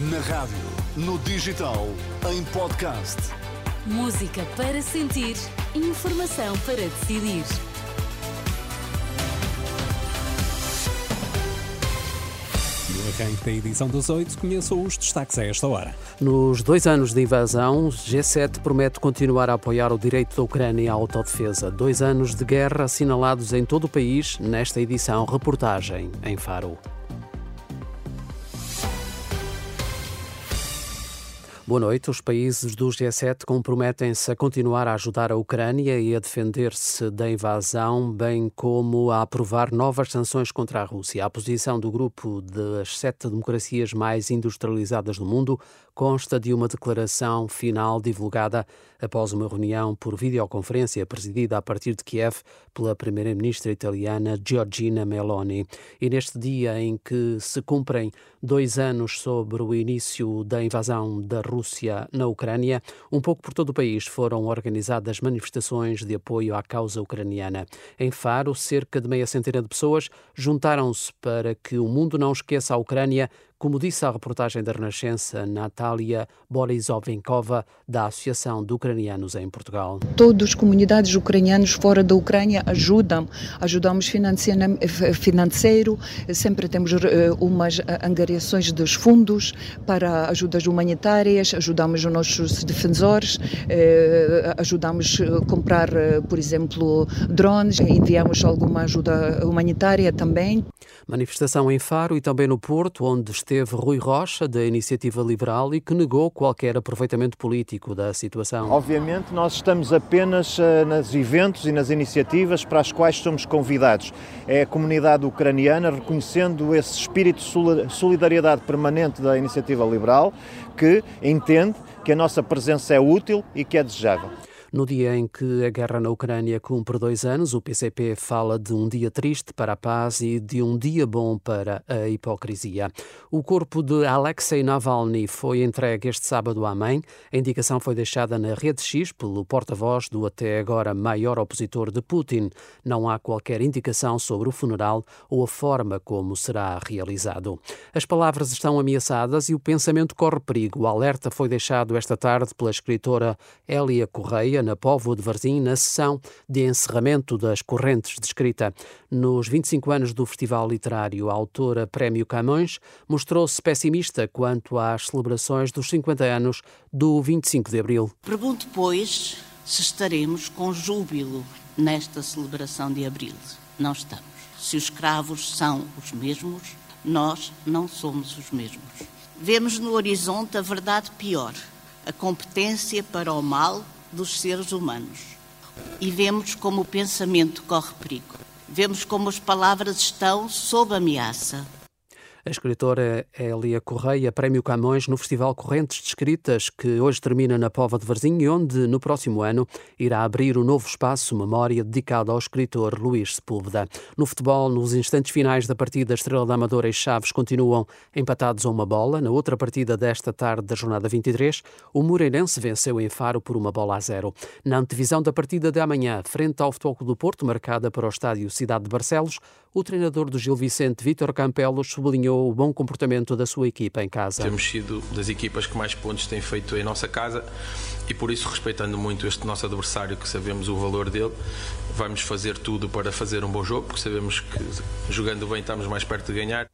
Na rádio, no digital, em podcast. Música para sentir, informação para decidir. No arranque da edição dos oito, conheçam os destaques a esta hora. Nos dois anos de invasão, G7 promete continuar a apoiar o direito da Ucrânia à autodefesa. Dois anos de guerra assinalados em todo o país, nesta edição reportagem em Faro. Boa noite. Os países do G7 comprometem-se a continuar a ajudar a Ucrânia e a defender-se da invasão, bem como a aprovar novas sanções contra a Rússia. A posição do grupo das sete democracias mais industrializadas do mundo consta de uma declaração final divulgada após uma reunião por videoconferência presidida a partir de Kiev pela primeira-ministra italiana Giorgina Meloni. E neste dia em que se cumprem dois anos sobre o início da invasão da Rússia, Rússia na Ucrânia, um pouco por todo o país foram organizadas manifestações de apoio à causa ucraniana. Em Faro, cerca de meia centena de pessoas juntaram-se para que o mundo não esqueça a Ucrânia como disse a reportagem da Renascença Natália Borisovenkova, da Associação de Ucranianos em Portugal. Todas as comunidades ucranianas fora da Ucrânia ajudam, ajudamos financeiro, sempre temos eh, umas angariações dos fundos para ajudas humanitárias, ajudamos os nossos defensores, eh, ajudamos a comprar, eh, por exemplo, drones, enviamos alguma ajuda humanitária também. Manifestação em Faro e também no Porto, onde esteve Rui Rocha, da Iniciativa Liberal, e que negou qualquer aproveitamento político da situação. Obviamente, nós estamos apenas uh, nos eventos e nas iniciativas para as quais somos convidados. É a comunidade ucraniana reconhecendo esse espírito de solidariedade permanente da Iniciativa Liberal, que entende que a nossa presença é útil e que é desejável. No dia em que a guerra na Ucrânia cumpre dois anos, o PCP fala de um dia triste para a paz e de um dia bom para a hipocrisia. O corpo de Alexei Navalny foi entregue este sábado à mãe. A indicação foi deixada na rede X pelo porta-voz do até agora maior opositor de Putin. Não há qualquer indicação sobre o funeral ou a forma como será realizado. As palavras estão ameaçadas e o pensamento corre perigo. O alerta foi deixado esta tarde pela escritora Elia Correia na Póvoa de Varzim, na sessão de encerramento das correntes de escrita. Nos 25 anos do Festival Literário, a autora Prémio Camões mostrou-se pessimista quanto às celebrações dos 50 anos do 25 de Abril. Pergunto, pois, se estaremos com júbilo nesta celebração de Abril. Não estamos. Se os escravos são os mesmos, nós não somos os mesmos. Vemos no horizonte a verdade pior, a competência para o mal dos seres humanos. E vemos como o pensamento corre perigo. Vemos como as palavras estão sob ameaça. A escritora Elia Correia, Prémio Camões no Festival Correntes de Escritas, que hoje termina na Pova de Varzim e onde, no próximo ano, irá abrir o um novo espaço memória dedicado ao escritor Luís Sepúlveda. No futebol, nos instantes finais da partida, Estrela da Amadora e Chaves continuam empatados a uma bola. Na outra partida desta tarde da jornada 23, o Moreirense venceu em Faro por uma bola a zero. Na antevisão da partida de amanhã, frente ao Futebol do Porto, marcada para o estádio Cidade de Barcelos, o treinador do Gil Vicente, Vítor Campelos, sublinhou o bom comportamento da sua equipa em casa. Temos sido das equipas que mais pontos têm feito em nossa casa e por isso, respeitando muito este nosso adversário, que sabemos o valor dele, vamos fazer tudo para fazer um bom jogo, porque sabemos que jogando bem estamos mais perto de ganhar.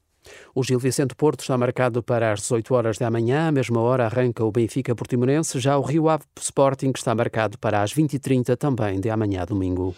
O Gil Vicente Porto está marcado para as 18 horas da manhã. À mesma hora arranca o Benfica Portimonense. Já o Rio Ave Sporting está marcado para as 20h30 também de amanhã domingo.